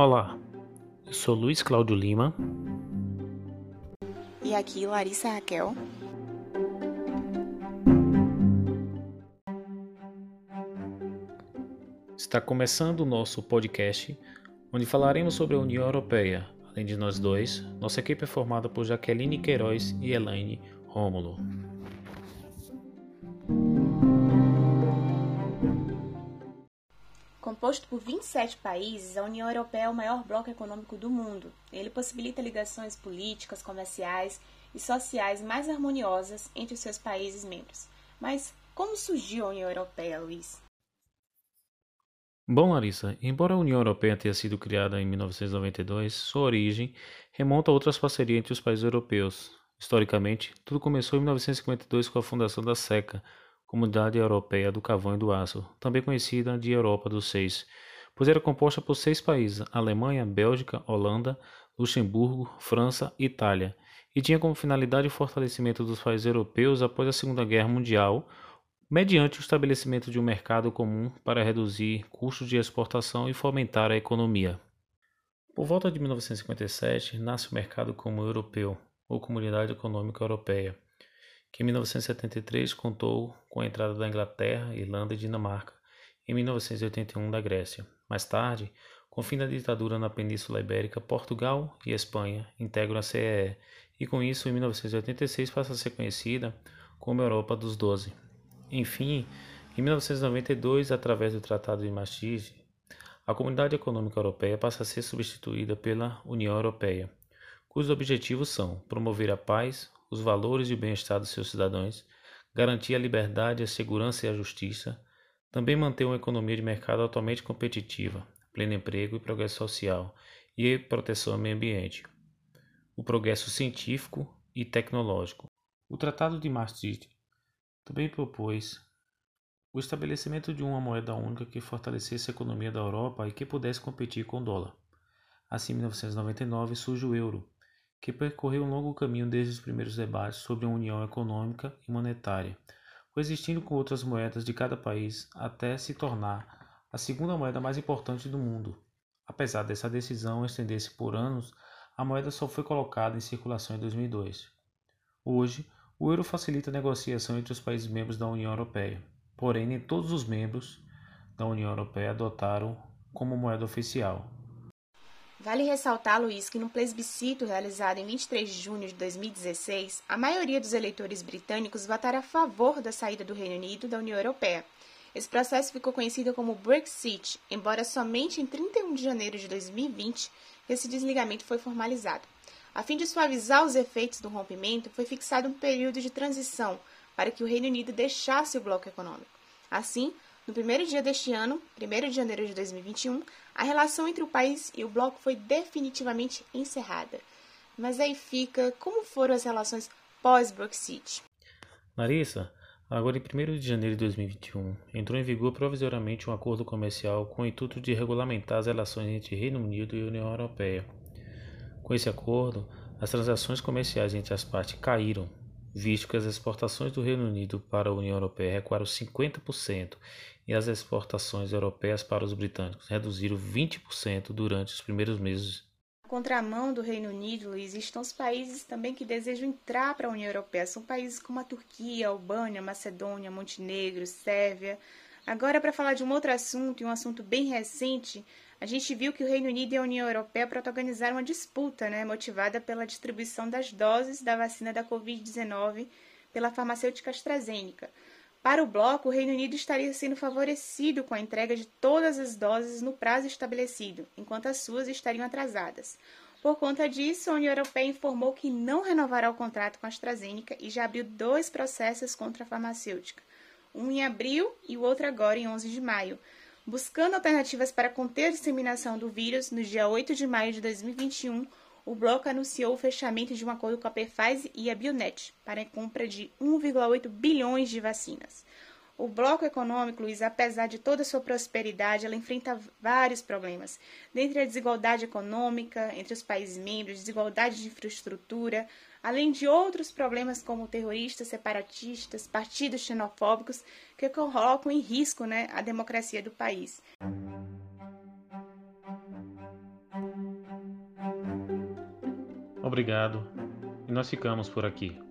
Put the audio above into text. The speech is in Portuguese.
Olá, eu sou Luiz Cláudio Lima. E aqui Larissa Raquel. Está começando o nosso podcast, onde falaremos sobre a União Europeia. Além de nós dois, nossa equipe é formada por Jaqueline Queiroz e Elaine Rômulo. Composto por 27 países, a União Europeia é o maior bloco econômico do mundo. Ele possibilita ligações políticas, comerciais e sociais mais harmoniosas entre os seus países membros. Mas como surgiu a União Europeia, Luiz? Bom, Larissa, embora a União Europeia tenha sido criada em 1992, sua origem remonta a outras parcerias entre os países europeus. Historicamente, tudo começou em 1952 com a fundação da SECA, Comunidade Europeia do Carvão e do Aço, também conhecida de Europa dos Seis, pois era composta por seis países: Alemanha, Bélgica, Holanda, Luxemburgo, França e Itália, e tinha como finalidade o fortalecimento dos países europeus após a Segunda Guerra Mundial, mediante o estabelecimento de um mercado comum para reduzir custos de exportação e fomentar a economia. Por volta de 1957, nasce o Mercado Comum Europeu, ou Comunidade Econômica Europeia que em 1973 contou com a entrada da Inglaterra, Irlanda e Dinamarca, em 1981 da Grécia. Mais tarde, com o fim da ditadura na Península Ibérica, Portugal e Espanha integram a CEE, e com isso, em 1986, passa a ser conhecida como Europa dos Doze. Enfim, em 1992, através do Tratado de Maastricht, a Comunidade Econômica Europeia passa a ser substituída pela União Europeia, cujos objetivos são promover a paz, os valores e o bem-estar dos seus cidadãos, garantir a liberdade, a segurança e a justiça, também manter uma economia de mercado atualmente competitiva, pleno emprego e progresso social e proteção ao meio ambiente, o progresso científico e tecnológico. O Tratado de Maastricht também propôs o estabelecimento de uma moeda única que fortalecesse a economia da Europa e que pudesse competir com o dólar. Assim, em 1999 surge o euro, que percorreu um longo caminho desde os primeiros debates sobre a união econômica e monetária, coexistindo com outras moedas de cada país até se tornar a segunda moeda mais importante do mundo. Apesar dessa decisão estender-se por anos, a moeda só foi colocada em circulação em 2002. Hoje, o euro facilita a negociação entre os países membros da União Europeia, porém nem todos os membros da União Europeia adotaram como moeda oficial. Vale ressaltar, Luiz, que no plebiscito realizado em 23 de junho de 2016, a maioria dos eleitores britânicos votaram a favor da saída do Reino Unido da União Europeia. Esse processo ficou conhecido como Brexit, embora somente em 31 de janeiro de 2020 esse desligamento foi formalizado. A fim de suavizar os efeitos do rompimento, foi fixado um período de transição para que o Reino Unido deixasse o bloco econômico. Assim, no primeiro dia deste ano, 1 de janeiro de 2021, a relação entre o país e o bloco foi definitivamente encerrada. Mas aí fica como foram as relações pós-Brexit. Larissa, agora em 1 de janeiro de 2021, entrou em vigor provisoriamente um acordo comercial com o intuito de regulamentar as relações entre Reino Unido e União Europeia. Com esse acordo, as transações comerciais entre as partes caíram visto que as exportações do Reino Unido para a União Europeia recuaram 50% e as exportações europeias para os britânicos reduziram 20% durante os primeiros meses. Na contramão do Reino Unido, estão os países também que desejam entrar para a União Europeia. São países como a Turquia, Albânia, Macedônia, Montenegro, Sérvia. Agora, para falar de um outro assunto, e um assunto bem recente, a gente viu que o Reino Unido e a União Europeia protagonizaram uma disputa, né, motivada pela distribuição das doses da vacina da Covid-19 pela farmacêutica AstraZeneca. Para o bloco, o Reino Unido estaria sendo favorecido com a entrega de todas as doses no prazo estabelecido, enquanto as suas estariam atrasadas. Por conta disso, a União Europeia informou que não renovará o contrato com a AstraZeneca e já abriu dois processos contra a farmacêutica, um em abril e o outro agora em 11 de maio, Buscando alternativas para conter a disseminação do vírus, no dia 8 de maio de 2021, o bloco anunciou o fechamento de um acordo com a Pfizer e a Bionet para a compra de 1,8 bilhões de vacinas. O bloco econômico, Luiz, apesar de toda sua prosperidade, ela enfrenta vários problemas, dentre a desigualdade econômica entre os países membros, desigualdade de infraestrutura, além de outros problemas como terroristas, separatistas, partidos xenofóbicos que colocam em risco né, a democracia do país. Obrigado. E nós ficamos por aqui.